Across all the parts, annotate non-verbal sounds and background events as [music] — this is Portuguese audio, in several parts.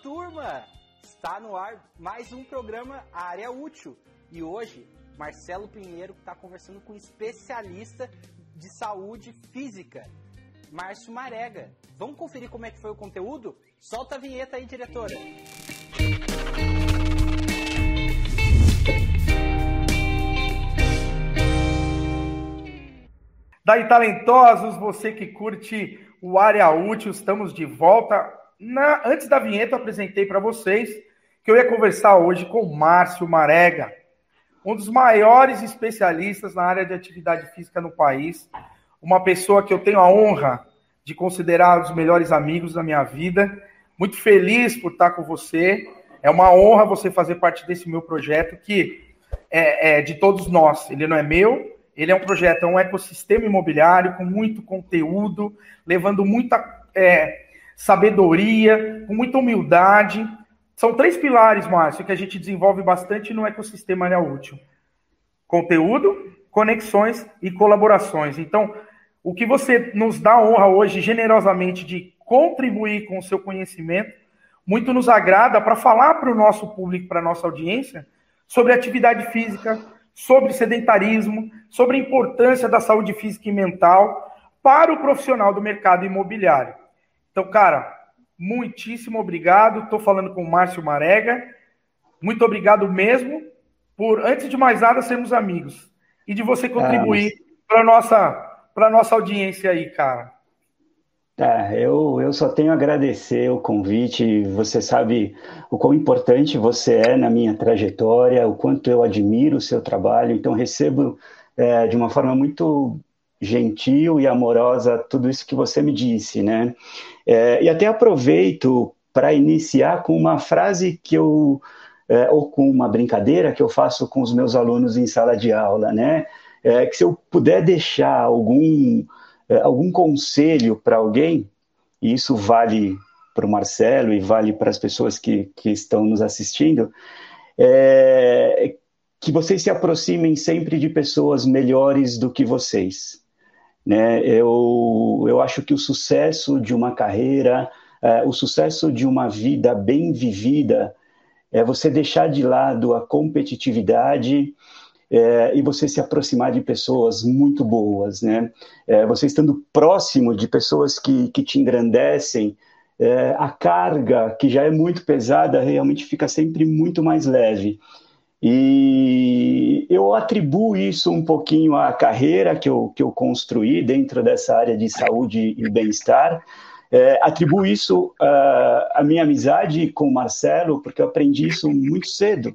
Turma! Está no ar mais um programa Área Útil e hoje Marcelo Pinheiro está conversando com um especialista de saúde física, Márcio Marega. Vamos conferir como é que foi o conteúdo? Solta a vinheta aí, diretora! Daí, talentosos, você que curte o Área Útil, estamos de volta. Na, antes da vinheta, eu apresentei para vocês que eu ia conversar hoje com Márcio Marega, um dos maiores especialistas na área de atividade física no país, uma pessoa que eu tenho a honra de considerar um dos melhores amigos da minha vida. Muito feliz por estar com você. É uma honra você fazer parte desse meu projeto, que é, é de todos nós. Ele não é meu, ele é um projeto, é um ecossistema imobiliário com muito conteúdo, levando muita é, sabedoria, com muita humildade. São três pilares, Márcio, que a gente desenvolve bastante no ecossistema área útil: conteúdo, conexões e colaborações. Então, o que você nos dá a honra hoje, generosamente, de contribuir com o seu conhecimento, muito nos agrada para falar para o nosso público, para a nossa audiência, sobre atividade física, sobre sedentarismo, sobre a importância da saúde física e mental para o profissional do mercado imobiliário. Então, cara, muitíssimo obrigado. Estou falando com o Márcio Marega. Muito obrigado mesmo por, antes de mais nada, sermos amigos e de você contribuir ah, para nossa para nossa audiência aí, cara. Tá, eu, eu só tenho a agradecer o convite. Você sabe o quão importante você é na minha trajetória, o quanto eu admiro o seu trabalho. Então, recebo é, de uma forma muito gentil e amorosa tudo isso que você me disse, né? É, e até aproveito para iniciar com uma frase que eu, é, ou com uma brincadeira que eu faço com os meus alunos em sala de aula, né? É, que se eu puder deixar algum é, algum conselho para alguém, e isso vale para o Marcelo e vale para as pessoas que, que estão nos assistindo, é, que vocês se aproximem sempre de pessoas melhores do que vocês. Né? Eu, eu acho que o sucesso de uma carreira, é, o sucesso de uma vida bem vivida, é você deixar de lado a competitividade é, e você se aproximar de pessoas muito boas, né? É, você estando próximo de pessoas que, que te engrandecem, a carga, que já é muito pesada, realmente fica sempre muito mais leve. E eu atribuo isso um pouquinho à carreira que eu, que eu construí dentro dessa área de saúde e bem-estar. É, atribuo isso uh, à minha amizade com o Marcelo, porque eu aprendi isso muito cedo.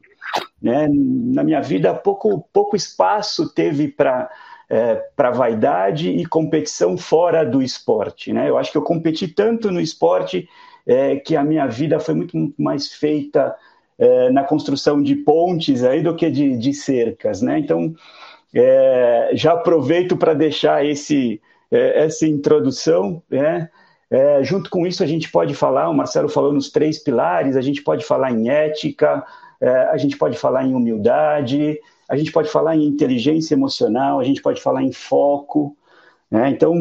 Né? Na minha vida, pouco, pouco espaço teve para é, para vaidade e competição fora do esporte. Né? Eu acho que eu competi tanto no esporte é, que a minha vida foi muito mais feita é, na construção de pontes aí do que de, de cercas. Né? Então, é, já aproveito para deixar esse, é, essa introdução. Né? É, junto com isso, a gente pode falar, o Marcelo falou nos três pilares, a gente pode falar em ética, é, a gente pode falar em humildade, a gente pode falar em inteligência emocional, a gente pode falar em foco. Né? Então,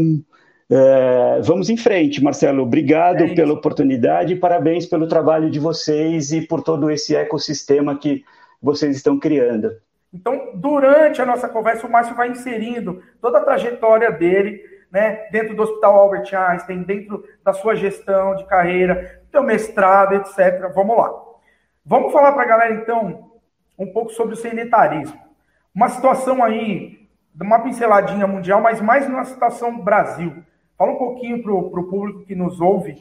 é, vamos em frente, Marcelo. Obrigado é pela oportunidade e parabéns pelo trabalho de vocês e por todo esse ecossistema que vocês estão criando. Então, durante a nossa conversa, o Márcio vai inserindo toda a trajetória dele, né, dentro do Hospital Albert Einstein, dentro da sua gestão de carreira, seu mestrado, etc. Vamos lá. Vamos falar para a galera, então, um pouco sobre o sedentarismo. Uma situação aí, uma pinceladinha mundial, mas mais numa situação Brasil. Fala um pouquinho para o público que nos ouve.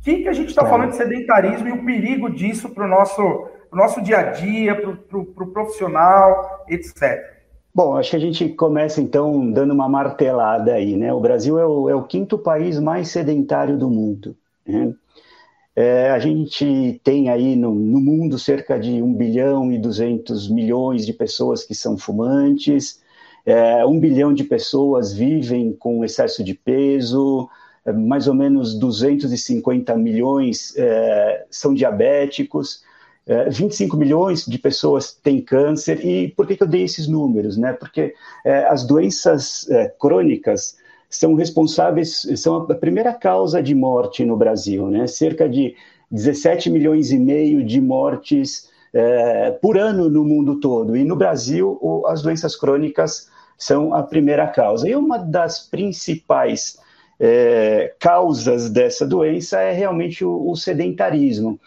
O que, que a gente está falando de sedentarismo e o perigo disso para o nosso, nosso dia a dia, para o pro profissional, etc. Bom, acho que a gente começa então dando uma martelada aí, né? O Brasil é o, é o quinto país mais sedentário do mundo. Né? É, a gente tem aí no, no, mundo cerca de 1 bilhão e 200 milhões de pessoas que são fumantes, é, 1 bilhão de pessoas vivem com excesso de peso, é, mais ou menos 250 milhões é, são diabéticos, 25 é, milhões de pessoas têm câncer. E por que, que eu dei esses números? Né? Porque é, as doenças crônicas são responsáveis, são a primeira causa de morte no Brasil, né? Cerca de 17 milhões e meio de mortes é, por ano no mundo todo. E no Brasil, o, as doenças crônicas são a primeira causa. E uma das principais é, causas dessa doença é realmente o, o sedentarismo.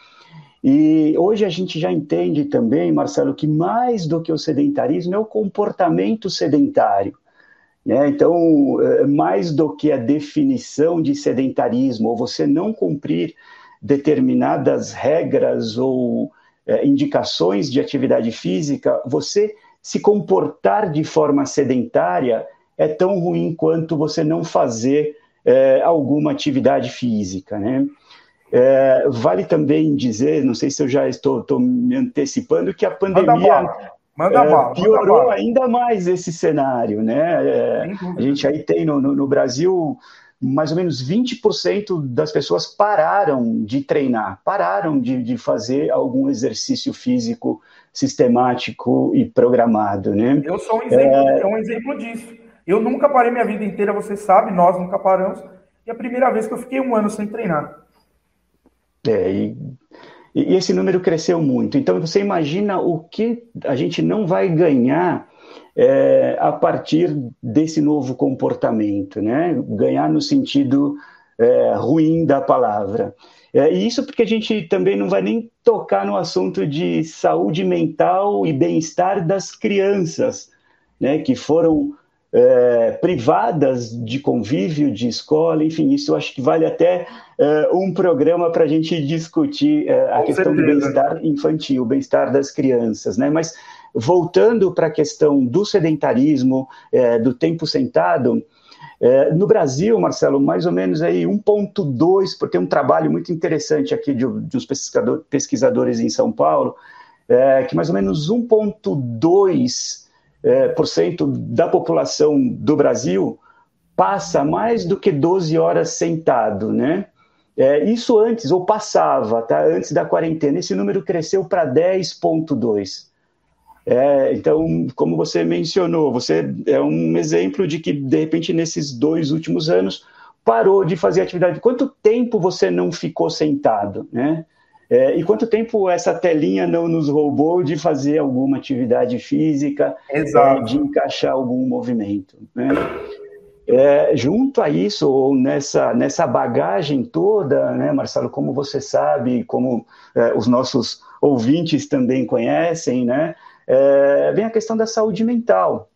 E hoje a gente já entende também, Marcelo, que mais do que o sedentarismo é o comportamento sedentário. Né? Então, é, mais do que a definição de sedentarismo, ou você não cumprir determinadas regras ou é, indicações de atividade física, você se comportar de forma sedentária é tão ruim quanto você não fazer é, alguma atividade física, né? É, vale também dizer, não sei se eu já estou, estou me antecipando, que a pandemia Manda é, bala, piorou manda ainda mais esse cenário, né? É, a gente aí tem no, no, no, Brasil mais ou menos 20% das pessoas pararam de treinar, pararam de, de fazer algum exercício físico sistemático e programado, né? Eu sou um exemplo, é... um exemplo disso. Eu nunca parei minha vida inteira, você sabe, nós nunca paramos. E a primeira vez que eu fiquei um ano sem treinar. É, e, e esse número cresceu muito. Então você imagina o que a gente não vai ganhar é, a partir desse novo comportamento, né? Ganhar no sentido é, ruim da palavra. É, e isso porque a gente também não vai nem tocar no assunto de saúde mental e bem-estar das crianças, né? Que foram é, privadas de convívio, de escola, enfim, isso eu acho que vale até é, um programa para a gente discutir é, a Com questão certeza. do bem-estar infantil, o bem-estar das crianças, né? Mas voltando para a questão do sedentarismo, é, do tempo sentado, é, no Brasil, Marcelo, mais ou menos aí 1,2, porque tem um trabalho muito interessante aqui de, de uns pesquisador, pesquisadores em São Paulo, é, que mais ou menos 1,2 é, por cento da população do Brasil passa mais do que 12 horas sentado, né? É, isso antes, ou passava, tá? Antes da quarentena, esse número cresceu para 10,2. É, então, como você mencionou, você é um exemplo de que, de repente, nesses dois últimos anos, parou de fazer atividade. Quanto tempo você não ficou sentado, né? É, e quanto tempo essa telinha não nos roubou de fazer alguma atividade física, é, de encaixar algum movimento? Né? É, junto a isso, ou nessa, nessa bagagem toda, né, Marcelo, como você sabe, como é, os nossos ouvintes também conhecem, né, é, vem a questão da saúde mental.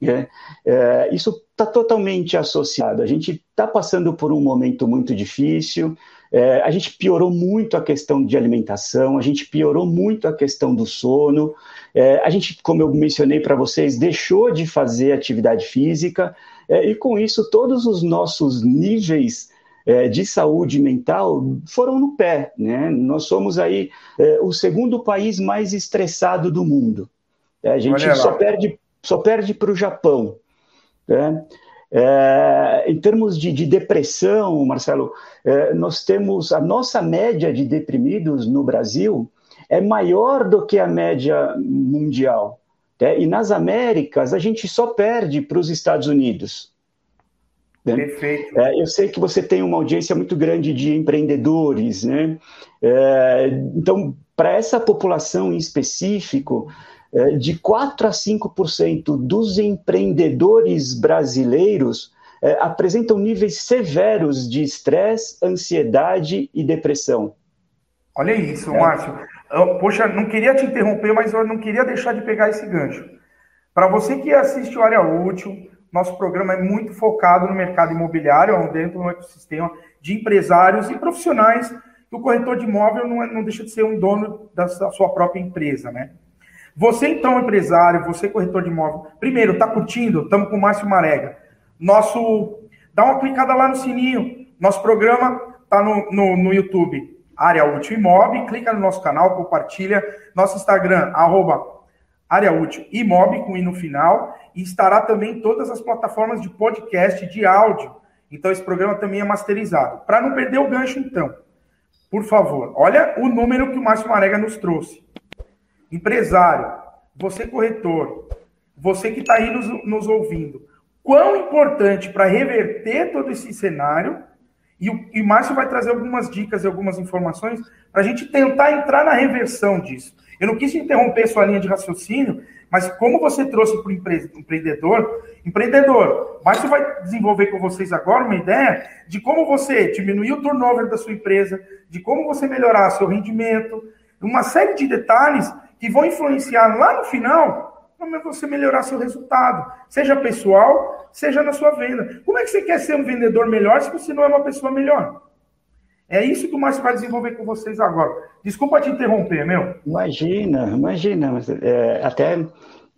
Né? É, isso está totalmente associado. A gente está passando por um momento muito difícil, é, a gente piorou muito a questão de alimentação, a gente piorou muito a questão do sono, é, a gente, como eu mencionei para vocês, deixou de fazer atividade física, é, e com isso todos os nossos níveis é, de saúde mental foram no pé. Né? Nós somos aí é, o segundo país mais estressado do mundo. É, a gente só perde, só perde para o Japão. Né? É, em termos de, de, depressão, Marcelo, é, nós temos a nossa média de deprimidos no Brasil é maior do que a média mundial. Né? E nas Américas, a gente só perde para os Estados Unidos. Né? Perfeito. É, eu sei que você tem uma audiência muito grande de empreendedores, né? É, então, para essa população em específico, é, de 4 a 5% dos empreendedores brasileiros é, apresentam níveis severos de estresse, ansiedade e depressão. Olha isso, é. Márcio. Poxa, não queria te interromper, mas eu não queria deixar de pegar esse gancho. Para você que assiste o Área Útil, nosso programa é muito focado no mercado imobiliário, dentro do ecossistema de empresários e profissionais. O corretor de imóvel não, é, não deixa de ser um dono da sua própria empresa, né? Você, então, empresário, você, corretor de imóvel, primeiro, está curtindo? Estamos com o Márcio Marega. Nosso. Dá uma clicada lá no sininho. Nosso programa está no, no, no, YouTube, Área Útil Imob. Clica no nosso canal, compartilha. Nosso Instagram, arroba Área Útil Imob, com I no final. E estará também em todas as plataformas de podcast de áudio. Então, esse programa também é masterizado. Para não perder o gancho, então, por favor, olha o número que o Márcio Marega nos trouxe empresário, você corretor, você que está aí nos, nos ouvindo, quão importante para reverter todo esse cenário E o e Márcio vai trazer algumas dicas e algumas informações para a gente tentar entrar na reversão disso. Eu não quis interromper sua linha de raciocínio, mas como você trouxe para o empreendedor, empreendedor, Márcio vai desenvolver com vocês agora uma ideia de como você diminuir o turnover da sua empresa, de como você melhorar seu rendimento, uma série de detalhes que vão influenciar lá no final para você melhorar seu resultado, seja pessoal, seja na sua venda. Como é que você quer ser um vendedor melhor se você não é uma pessoa melhor? É isso que o Márcio vai desenvolver com vocês agora. Desculpa te interromper, meu. Imagina, imagina. É, até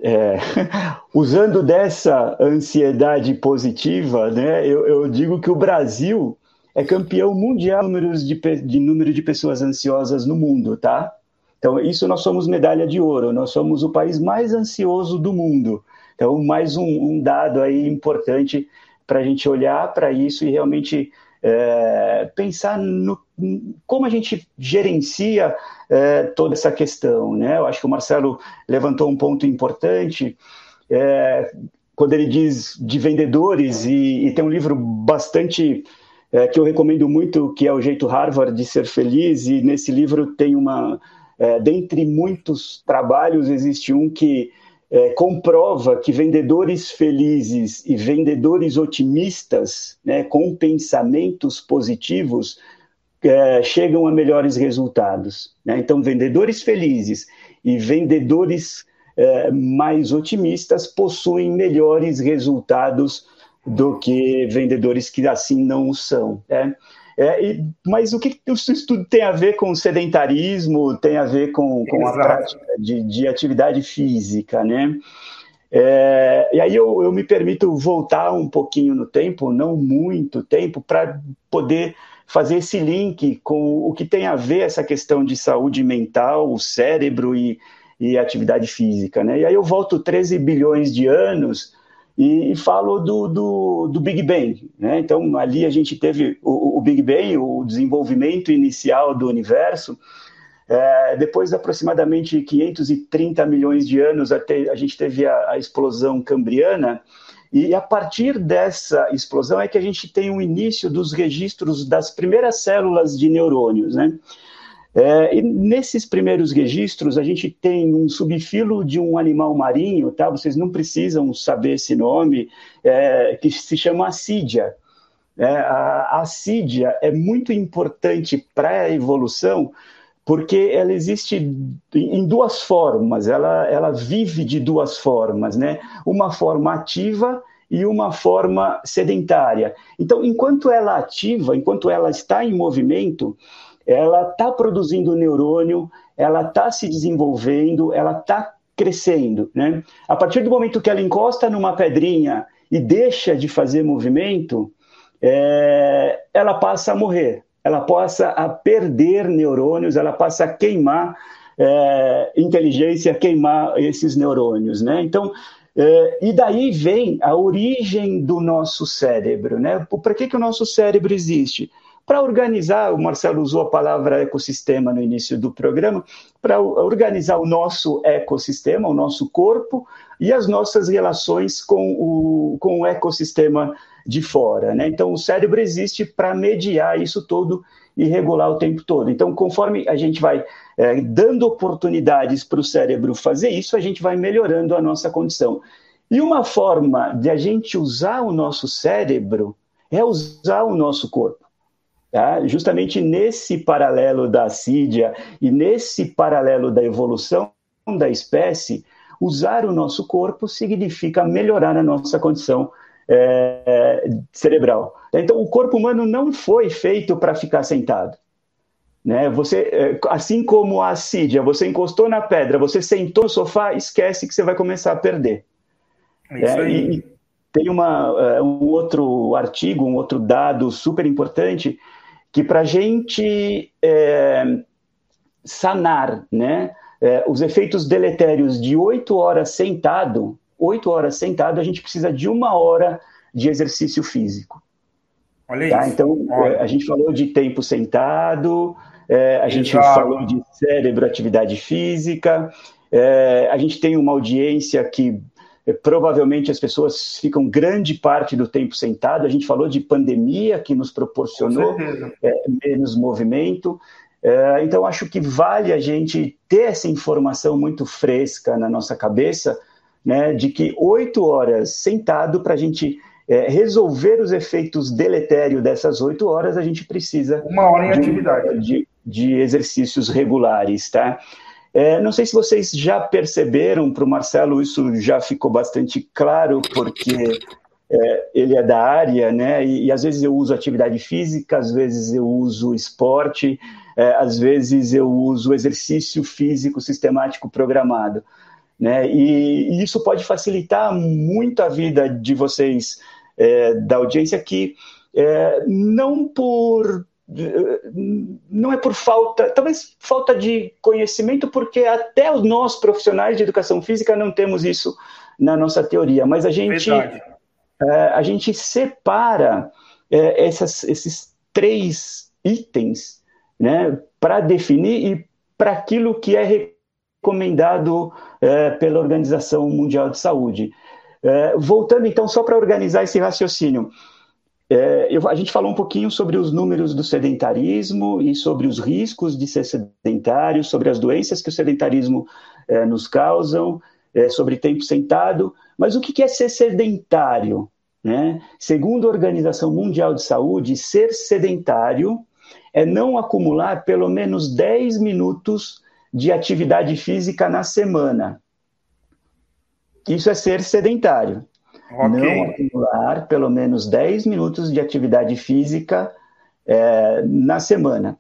é, [laughs] usando dessa ansiedade positiva, né, eu, eu, digo que o Brasil é campeão mundial de, de número de pessoas ansiosas no mundo, tá? Então, isso nós somos medalha de ouro, nós somos o país mais ansioso do mundo. Então, mais um, um dado aí importante para a gente olhar para isso e realmente é, pensar no como a gente gerencia é, toda essa questão. Né? Eu acho que o Marcelo levantou um ponto importante. É, quando ele diz de vendedores, e, e tem um livro bastante é, que eu recomendo muito, que é O Jeito Harvard de Ser Feliz, e nesse livro tem uma, é, dentre muitos trabalhos, existe um que é, comprova que vendedores felizes e vendedores otimistas, né, com pensamentos positivos, é, chegam a melhores resultados. Né? Então, vendedores felizes e vendedores é, mais otimistas possuem melhores resultados do que vendedores que assim não são. Né? É, e, mas o que isso tudo tem a ver com sedentarismo, tem a ver com, com a prática de, de, atividade física, né? É, e aí eu, eu, me permito voltar um pouquinho no tempo, não muito tempo, para poder fazer esse link com o que tem a ver essa questão de saúde mental, o cérebro e, e atividade física, né? E aí eu volto 13 bilhões de anos e, falo do, do, do, Big Bang. Né? Então, ali a gente teve o, o, Big Bang, o desenvolvimento inicial do universo. É, depois de aproximadamente 530 milhões de anos, até, a gente teve a, a explosão cambriana. E a partir dessa explosão é que a gente tem o início dos registros das primeiras células de neurônios, né? É, e nesses primeiros registros, a gente tem um subfilo de um animal marinho, tá? Vocês não precisam saber esse nome, é, que se chama assídia. É, a assídia é muito importante para a evolução, porque ela existe em duas formas, ela, ela vive de duas formas, né? Uma forma ativa e uma forma sedentária. Então, enquanto ela ativa, enquanto ela está em movimento, ela está produzindo neurônio, ela está se desenvolvendo, ela está crescendo. Né? A partir do momento que ela encosta numa pedrinha e deixa de fazer movimento, é, ela passa a morrer, ela passa a perder neurônios, ela passa a queimar é, inteligência, queimar esses neurônios. Né? Então, é, e daí vem a origem do nosso cérebro. Né? Para que, que o nosso cérebro existe? Para organizar, o Marcelo usou a palavra ecossistema no início do programa, para organizar o nosso ecossistema, o nosso corpo e as nossas relações com o, com o ecossistema de fora. Né? Então, o cérebro existe para mediar isso todo e regular o tempo todo. Então, conforme a gente vai é, dando oportunidades para o cérebro fazer isso, a gente vai melhorando a nossa condição. E uma forma de a gente usar o nosso cérebro é usar o nosso corpo. Tá? Justamente nesse paralelo da assídia e nesse paralelo da evolução da espécie, usar o nosso corpo significa melhorar a nossa condição é, cerebral. Então, o corpo humano não foi feito para ficar sentado. Né? Você, é, assim como a assídia, você encostou na pedra, você sentou no sofá, esquece que você vai começar a perder. É, é e tem uma, é, um outro artigo, um outro dado super importante que para a gente é, sanar né, é, os efeitos deletérios de oito horas sentado, oito horas sentado, a gente precisa de uma hora de exercício físico. Olha tá? isso. Então, é, a gente falou de tempo sentado, é, a gente Exato. falou de cérebro, atividade física, é, a gente tem uma audiência que provavelmente as pessoas ficam grande parte do tempo sentado. A gente falou de pandemia que nos proporcionou é, menos movimento. É, então, acho que vale a gente ter essa informação muito fresca na nossa cabeça, né, de que oito horas sentado para a gente é, resolver os efeitos deletérios dessas oito horas, a gente precisa uma hora em de, atividade de, de exercícios regulares, tá? É, não sei se vocês já perceberam, para o Marcelo isso já ficou bastante claro, porque é, ele é da área, né? E, e, às vezes eu uso atividade física, às vezes eu uso esporte, é, às vezes eu uso exercício físico sistemático programado, né? E, e isso pode facilitar muito a vida de vocês é, da audiência que é, não por não é por falta, talvez falta de conhecimento, porque até nós profissionais de educação física não temos isso na nossa teoria, mas a gente, é, a gente separa é, essas, esses três itens né, para definir e para aquilo que é recomendado é, pela Organização Mundial de Saúde. Voltando então, só para organizar esse raciocínio, é, eu, a gente falou um pouquinho sobre os números do sedentarismo e sobre os riscos de ser sedentário, sobre as doenças que o sedentarismo é, nos causam, é, sobre tempo sentado. Mas o que é ser sedentário? Né? Segundo a Organização Mundial de Saúde, ser sedentário é não acumular pelo menos 10 minutos de atividade física na semana. Isso é ser sedentário. Okay. Não acumular pelo menos 10 minutos de atividade física é, na semana.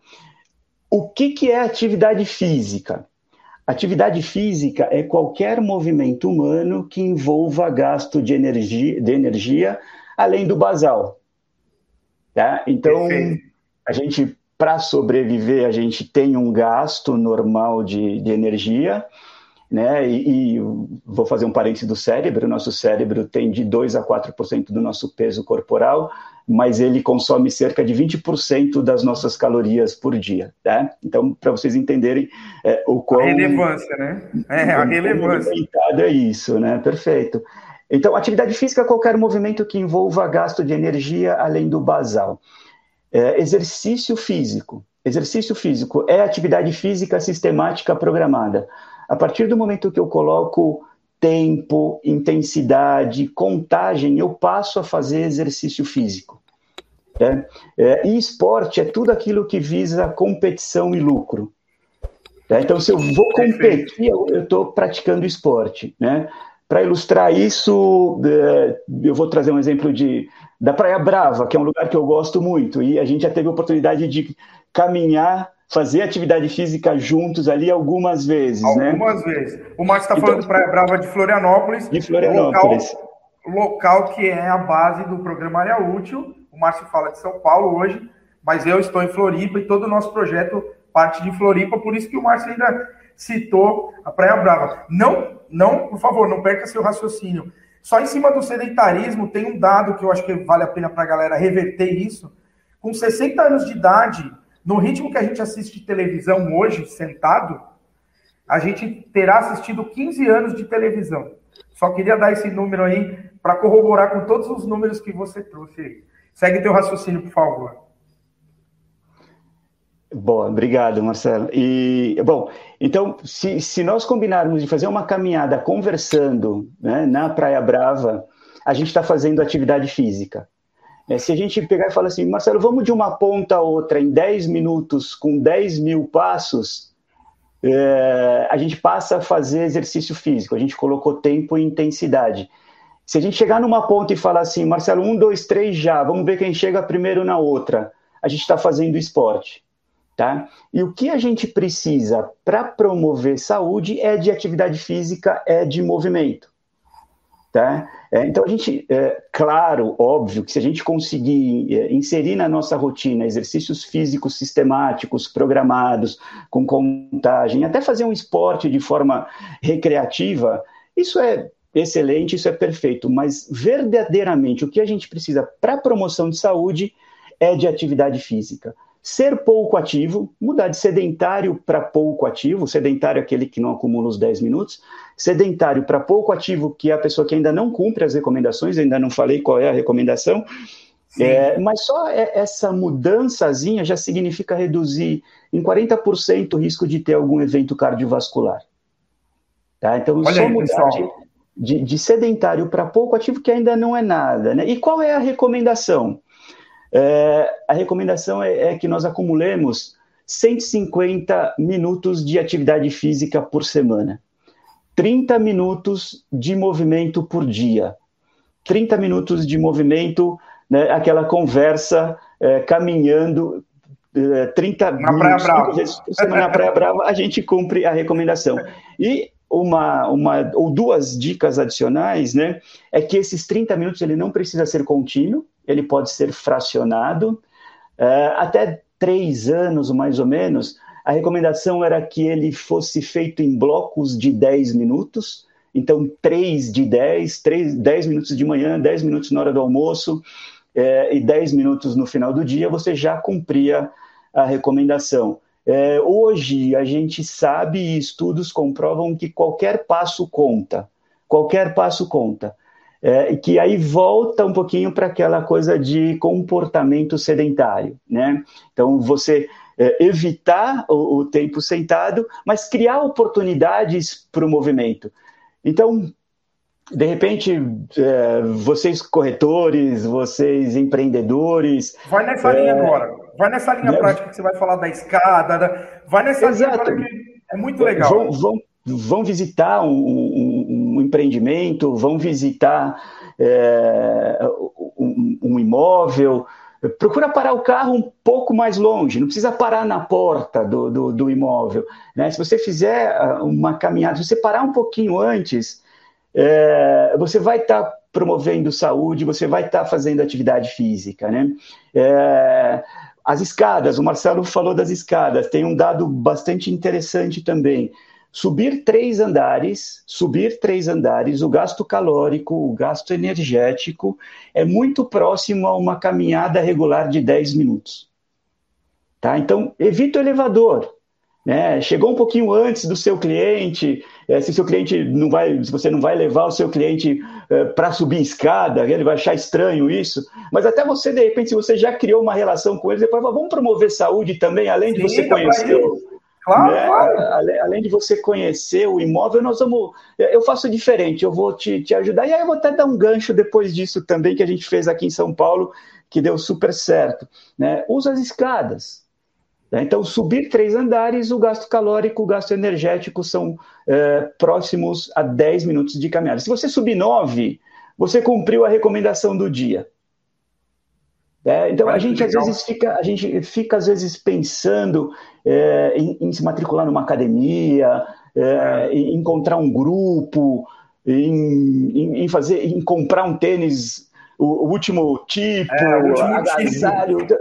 O que, que é atividade física? Atividade física é qualquer movimento humano que envolva gasto de energia, de energia além do basal. Tá? Então, Perfeito. a gente, para sobreviver, a gente tem um gasto normal de, de energia, né? E, e, vou fazer um parênteses do cérebro. O nosso cérebro tem de 2 a 4% do nosso peso corporal, mas ele consome cerca de 20% das nossas calorias por dia, tá? Então, para vocês entenderem é, o qual... A relevância, né? É, a relevância. É isso, né? Perfeito. Então, atividade física é qualquer movimento que envolva gasto de energia além do basal. É, exercício físico. Exercício físico é atividade física sistemática programada. A partir do momento que eu coloco tempo, intensidade, contagem, eu passo a fazer exercício físico. Né? É, e esporte é tudo aquilo que visa competição e lucro. Né? Então, se eu vou competir, eu estou praticando esporte. Né? Para ilustrar isso, é, eu vou trazer um exemplo de, da Praia Brava, que é um lugar que eu gosto muito, e a gente já teve a oportunidade de caminhar fazer atividade física juntos ali algumas vezes, algumas né? Algumas vezes. O Márcio está então, falando de Praia Brava de Florianópolis. De Florianópolis. Local, local que é a base do programa Área Útil. O Márcio fala de São Paulo hoje, mas eu estou em Floripa e todo o nosso projeto parte de Floripa, por isso que o Márcio ainda citou a Praia Brava. Não, não, por favor, não perca seu raciocínio. Só em cima do sedentarismo tem um dado que eu acho que vale a pena para a galera reverter isso. Com 60 anos de idade, no ritmo que a gente assiste televisão hoje, sentado, a gente terá assistido 15 anos de televisão. Só queria dar esse número aí para corroborar com todos os números que você trouxe. Segue teu raciocínio, por favor. Bom, obrigado, Marcelo. E, bom, então, se, se nós combinarmos de fazer uma caminhada conversando né, na Praia Brava, a gente está fazendo atividade física. É, se a gente pegar e falar assim, Marcelo, vamos de uma ponta a outra em 10 minutos, com 10 mil passos, é, a gente passa a fazer exercício físico, a gente colocou tempo e intensidade. Se a gente chegar numa ponta e falar assim, Marcelo, um, dois, três já, vamos ver quem chega primeiro na outra, a gente está fazendo esporte. Tá? E o que a gente precisa para promover saúde é de atividade física, é de movimento. Tá? É, então, a gente, é, claro, óbvio, que se a gente conseguir é, inserir na nossa rotina exercícios físicos sistemáticos, programados, com contagem, até fazer um esporte de forma recreativa, isso é excelente, isso é perfeito, mas verdadeiramente o que a gente precisa para a promoção de saúde é de atividade física ser pouco ativo, mudar de sedentário para pouco ativo, sedentário é aquele que não acumula os 10 minutos, sedentário para pouco ativo, que é a pessoa que ainda não cumpre as recomendações, ainda não falei qual é a recomendação, é, mas só essa mudançazinha já significa reduzir em 40% o risco de ter algum evento cardiovascular. Tá? Então, Olha só aí, mudar de, de, de, sedentário para pouco ativo, que ainda não é nada. Né? E qual é a recomendação? É, a recomendação é, é que nós acumulemos 150 minutos de atividade física por semana. 30 minutos de movimento por dia. 30 minutos de movimento, né, aquela conversa é, caminhando é, 30 na minutos Praia vezes por semana na Praia Brava, a gente cumpre a recomendação. E uma, uma ou duas dicas adicionais, né, é que esses 30 minutos ele não precisa ser contínuo, ele pode ser fracionado, é, até três anos mais ou menos, a recomendação era que ele fosse feito em blocos de 10 minutos, então 3 de 10, 3, 10 minutos de manhã, 10 minutos na hora do almoço é, e 10 minutos no final do dia, você já cumpria a recomendação. É, hoje a gente sabe e estudos comprovam que qualquer passo conta, qualquer passo conta. É, que aí volta um pouquinho para aquela coisa de comportamento sedentário, né? Então você é, evitar o, o, tempo sentado, mas criar oportunidades para o movimento. Então, de repente, é, vocês corretores, vocês empreendedores. Vai nessa linha é, agora. Vai nessa linha prática que você vai falar da escada, né? vai nessa Exato. linha que é muito legal. Vão, vão, vão visitar um, um, um, empreendimento, vão visitar é, um, um imóvel, procura parar o carro um pouco mais longe, não precisa parar na porta do, do, do, imóvel. Né? Se você fizer ah, uma caminhada, se você parar um pouquinho antes, é, você vai estar tá promovendo saúde, você vai estar tá fazendo atividade física. Né? É, as escadas, o Marcelo falou das escadas, tem um dado bastante interessante também. Subir três andares, subir três andares, o gasto calórico, o gasto energético é muito próximo a uma caminhada regular de 10 minutos. Tá? Então, evita o elevador. Né? Chegou um pouquinho antes do seu cliente, é, se seu cliente não vai, se você não vai levar o seu cliente é, para subir escada, ele vai achar estranho isso. Mas até você, de repente, se você já criou uma relação com ele, depois vamos promover saúde também, além de Sim, você conhecer. Claro, né? claro. Além, além, de você conhecer o imóvel, nós vamos. Eu faço diferente, eu vou te, te ajudar. E aí eu vou até dar um gancho depois disso também, que a gente fez aqui em São Paulo, que deu super certo. Né? Usa as escadas. Né? Então, subir três andares, o gasto calórico, o gasto energético são é, próximos a 10 minutos de caminhada. Se você subir nove, você cumpriu a recomendação do dia. É, então a gente às vezes fica, a gente fica às vezes pensando é, em, em, se matricular numa academia, é, é. em encontrar um grupo, em, em, em, fazer, em comprar um tênis, o, o último tipo, é, o último agasalho. Tipo.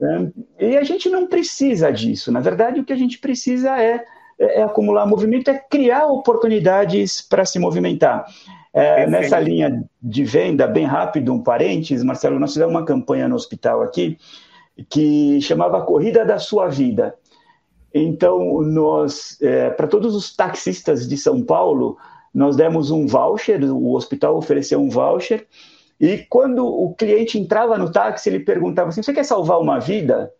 Né? E a gente não precisa disso. Na verdade, o que a gente precisa é, é, é acumular movimento, é criar oportunidades para se movimentar. É, nessa linha de venda, bem rápido, um parênteses, Marcelo, nós fizemos uma campanha no hospital aqui que chamava Corrida da Sua Vida. Então, nós, é, para todos os taxistas de São Paulo, nós demos um voucher, o hospital ofereceu um voucher, e quando o cliente entrava no táxi, ele perguntava assim: Você quer salvar uma vida?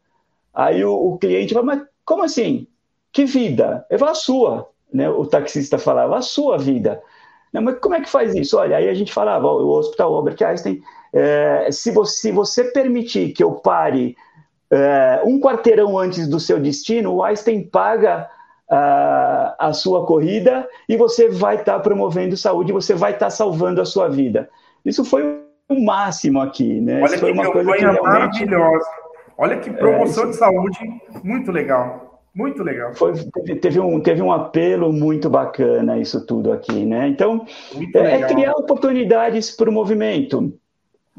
Aí o, o cliente falava: Mas como assim? Que vida? Falo: A sua. Né? O taxista falava: A sua vida. Não, mas como é que faz isso? Olha, aí a gente falava: O Hospital Albert Einstein, é, se, você, se você permitir que eu pare é, um quarteirão antes do seu destino, o Einstein paga a, a sua corrida e você vai estar tá promovendo saúde, você vai estar tá salvando a sua vida. Isso foi o máximo aqui, né? Olha Isso foi uma coisa que realmente... maravilhosa. Olha que promoção é, de saúde muito legal. Muito legal. Foi, teve, teve, um, teve um apelo muito bacana isso tudo aqui, né? Então, é, é, criar oportunidades para o movimento.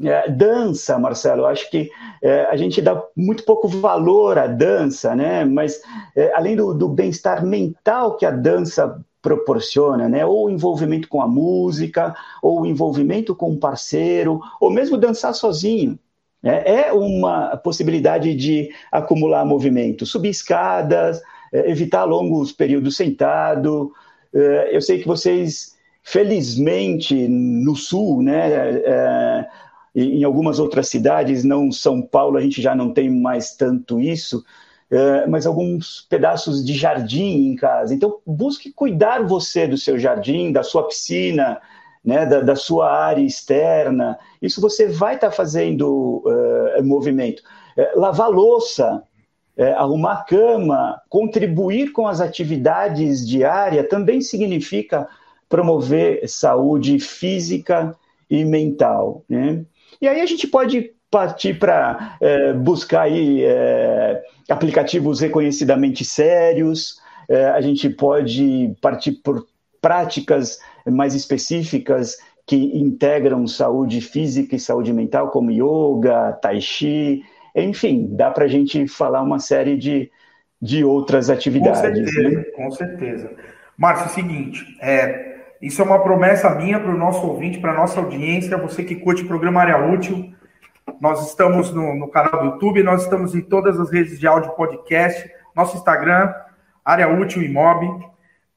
É, dança, Marcelo, acho que é, a gente dá muito pouco valor à dança, né? Mas é, além do, do bem-estar mental que a dança proporciona, né? Ou envolvimento com a música, ou envolvimento com um parceiro, ou mesmo dançar sozinho. É, é uma possibilidade de acumular movimento, subir escadas, é, evitar longos períodos sentado. É, eu sei que vocês, felizmente, no sul, né, é, em algumas outras cidades, não São Paulo, a gente já não tem mais tanto isso, mas alguns pedaços de jardim em casa. Então, busque cuidar você do seu jardim, da sua piscina, né, da, da, sua área externa. Isso você vai estar tá fazendo uh, movimento. Uh, lavar louça, uh, arrumar cama, contribuir com as atividades diárias também significa promover saúde física e mental. Né? E aí a gente pode partir para buscar aí, aplicativos reconhecidamente sérios, a gente pode partir por práticas mais específicas que integram saúde física e saúde mental, como yoga, tai chi, enfim, dá para a gente falar uma série de, de outras atividades. Com certeza, né? com certeza. Márcio, é o seguinte, é, isso é uma promessa minha para o nosso ouvinte, para a nossa audiência, você que curte o programa Área Útil. Nós estamos no, no, canal do YouTube, nós estamos em todas as redes de áudio podcast, nosso Instagram, Área Útil Imob.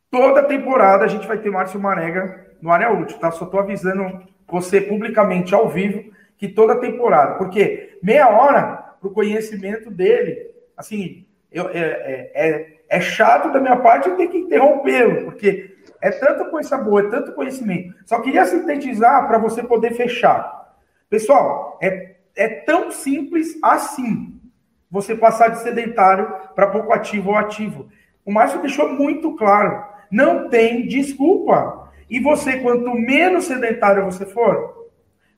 Toda temporada a gente vai ter Márcio Marega no área útil, tá? Só tô avisando você publicamente ao vivo que toda temporada, porque meia hora pro conhecimento dele, assim, eu, é, é, é, é chato da minha parte eu ter que interrompê-lo, porque é tanta coisa boa, é tanto conhecimento. Só queria sintetizar para você poder fechar. Pessoal, é, é tão simples assim você passar de sedentário para pouco ativo ou ativo. O Márcio deixou muito claro. Não tem desculpa. E você, quanto menos sedentário você for,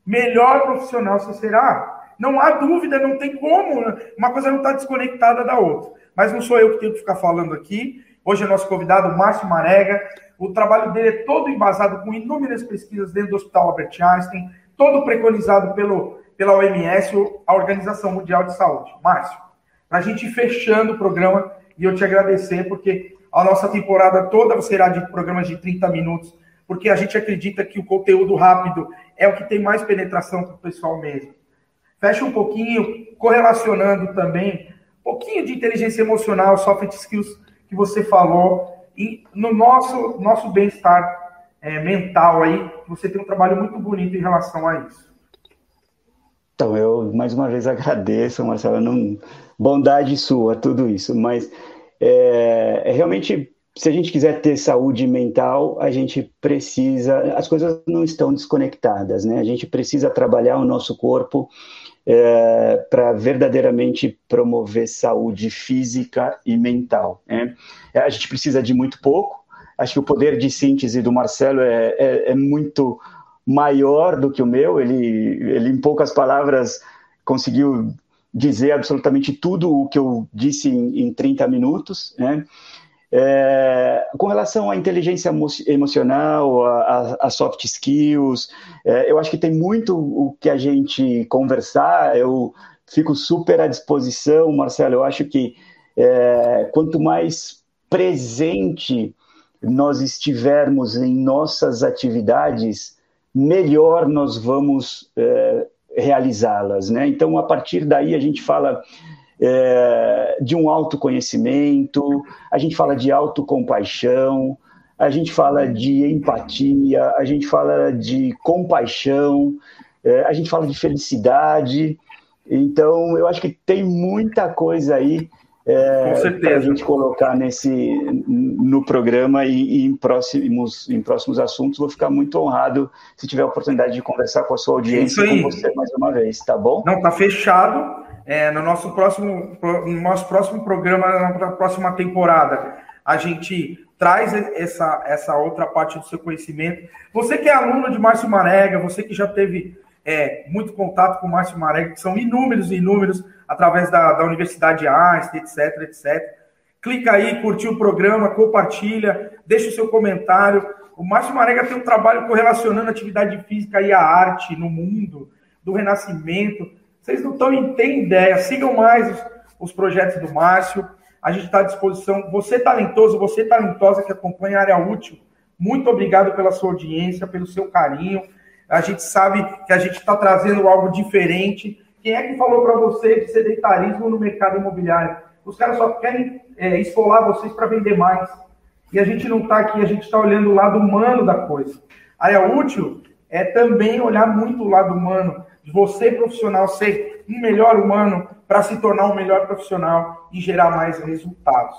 melhor profissional você será. Não há dúvida, não tem como. Uma coisa não está desconectada da outra. Mas não sou eu que tenho que ficar falando aqui. Hoje é nosso convidado, Márcio Marega. O trabalho dele é todo embasado com inúmeras pesquisas dentro do Hospital Albert Einstein, todo preconizado pelo, pela OMS, a Organização Mundial de Saúde. Márcio, para a gente ir fechando o programa e eu te agradecer, porque a nossa temporada toda será de programas de 30 minutos, porque a gente acredita que o conteúdo rápido é o que tem mais penetração para o pessoal mesmo. Fecha um pouquinho, correlacionando também um pouquinho de inteligência emocional, soft skills que você falou, e no nosso, nosso bem-estar é, mental aí, você tem um trabalho muito bonito em relação a isso. Então, eu mais uma vez agradeço, Marcelo, não, bondade sua, tudo isso, mas é, é realmente se a gente quiser ter saúde mental, a gente precisa. As coisas não estão desconectadas, né? A gente precisa trabalhar o nosso corpo é, para verdadeiramente promover saúde física e mental. Né? É, a gente precisa de muito pouco. Acho que o poder de síntese do Marcelo é, é, é muito maior do que o meu. Ele, ele, em poucas palavras, conseguiu dizer absolutamente tudo o que eu disse em, em 30 minutos, né? É, com relação à inteligência emocional, a soft skills, é, eu acho que tem muito o que a gente conversar. Eu fico super à disposição, Marcelo. Eu acho que é, quanto mais presente nós estivermos em nossas atividades, melhor nós vamos é, realizá-las, né? Então, a partir daí, a gente fala é, de um autoconhecimento, a gente fala de autocompaixão, a gente fala de empatia, a gente fala de compaixão, é, a gente fala de felicidade. Então, eu acho que tem muita coisa aí é, para a gente colocar nesse no programa e, e, em próximos em próximos assuntos. Vou ficar muito honrado se tiver a oportunidade de conversar com a sua audiência e com você mais uma vez, tá bom? Não, tá fechado. É, no nosso próximo no nosso próximo programa na próxima temporada a gente traz essa essa outra parte do seu conhecimento. Você que é aluno de Márcio Marega, você que já teve é, muito contato com o Márcio Marega, que são inúmeros e inúmeros através da, da Universidade Einstein, etc, etc. Clica aí, curtiu o programa, compartilha, deixa o seu comentário. O Márcio Marega tem um trabalho correlacionando a atividade física e a arte no mundo, do renascimento. Vocês não estão têm ideia. Sigam mais os, os projetos do Márcio. A gente está à disposição. Você talentoso, você talentosa que acompanha a área útil, muito obrigado pela sua audiência, pelo seu carinho. A gente sabe que a gente está trazendo algo diferente Quem é que falou para você de sedentarismo no mercado imobiliário? Os caras só querem é, esfolar vocês para vender mais. E a gente não está aqui, a gente está olhando o lado humano da coisa. Área útil é também olhar muito o lado humano, de você profissional ser um melhor humano para se tornar um melhor profissional e gerar mais resultados.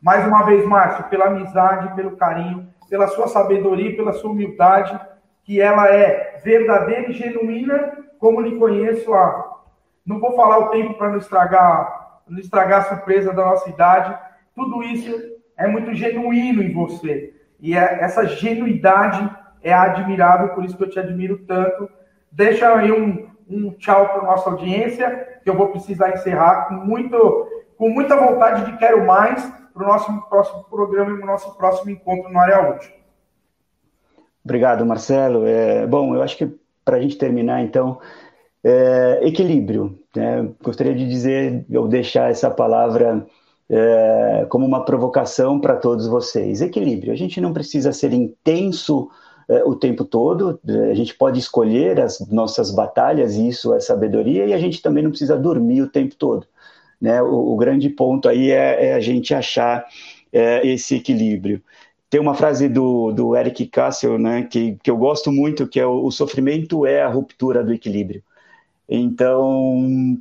Mais uma vez, Márcio, pela amizade, pelo carinho, pela sua sabedoria, pela sua humildade, que ela é verdadeira e genuína, como lhe conheço há. Não vou falar o tempo para não estragar, não estragar a surpresa da nossa idade. Tudo isso é muito genuíno em você. E é, essa genuidade é admirável, por isso que eu te admiro tanto. Deixa aí um, um tchau para nossa audiência, que eu vou precisar encerrar com, muito, com muita vontade de quero mais para o nosso próximo programa e o nosso próximo encontro no Área Útil. Obrigado, Marcelo. É, bom, eu acho que para a gente terminar, então, é, equilíbrio. Né? Gostaria de dizer, ou deixar essa palavra é, como uma provocação para todos vocês. Equilíbrio. A gente não precisa ser intenso é, o tempo todo, a gente pode escolher as nossas batalhas, e isso é sabedoria, e a gente também não precisa dormir o tempo todo. Né? O, o grande ponto aí é, é a gente achar é, esse equilíbrio. Tem uma frase do, do Eric Castle, né, que, que eu gosto muito, que é o, o sofrimento é a ruptura do equilíbrio. Então,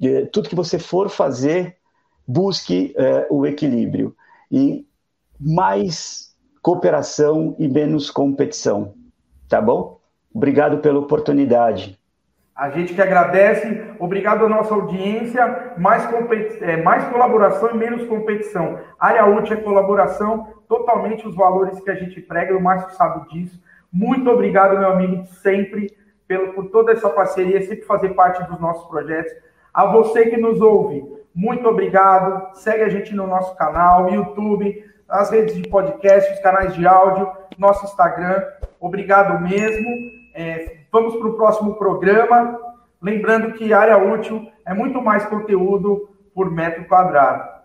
é, tudo que você for fazer, busque é, o equilíbrio. E mais cooperação e menos competição. Tá bom? Obrigado pela oportunidade. A gente que agradece, obrigado à nossa audiência, mais, é, mais colaboração e menos competição. Área útil é colaboração, totalmente os valores que a gente prega, o Márcio sabe disso. Muito obrigado, meu amigo, sempre, pelo, por toda essa parceria, sempre fazer parte dos nossos projetos. A você que nos ouve, muito obrigado. Segue a gente no nosso canal, YouTube, as redes de podcast, os canais de áudio, nosso Instagram. Obrigado mesmo. É, vamos para o próximo programa. Lembrando que área útil é muito mais conteúdo por metro quadrado.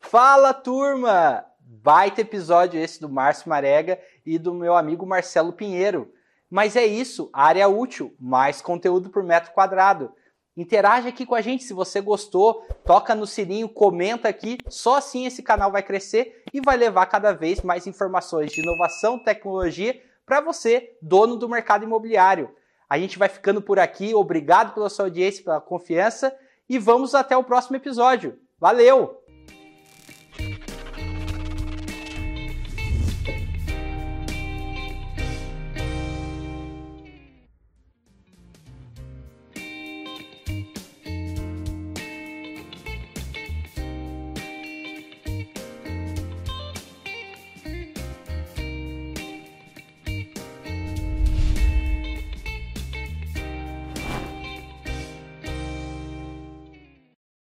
Fala, turma! Baita episódio esse do Márcio Marega e do meu amigo Marcelo Pinheiro. Mas é isso, área útil, mais conteúdo por metro quadrado. Interage aqui com a gente se você gostou, toca no sininho, comenta aqui, só assim esse canal vai crescer e vai levar cada vez mais informações de inovação, tecnologia para você, dono do mercado imobiliário. A gente vai ficando por aqui. Obrigado pela sua audiência, pela confiança e vamos até o próximo episódio. Valeu!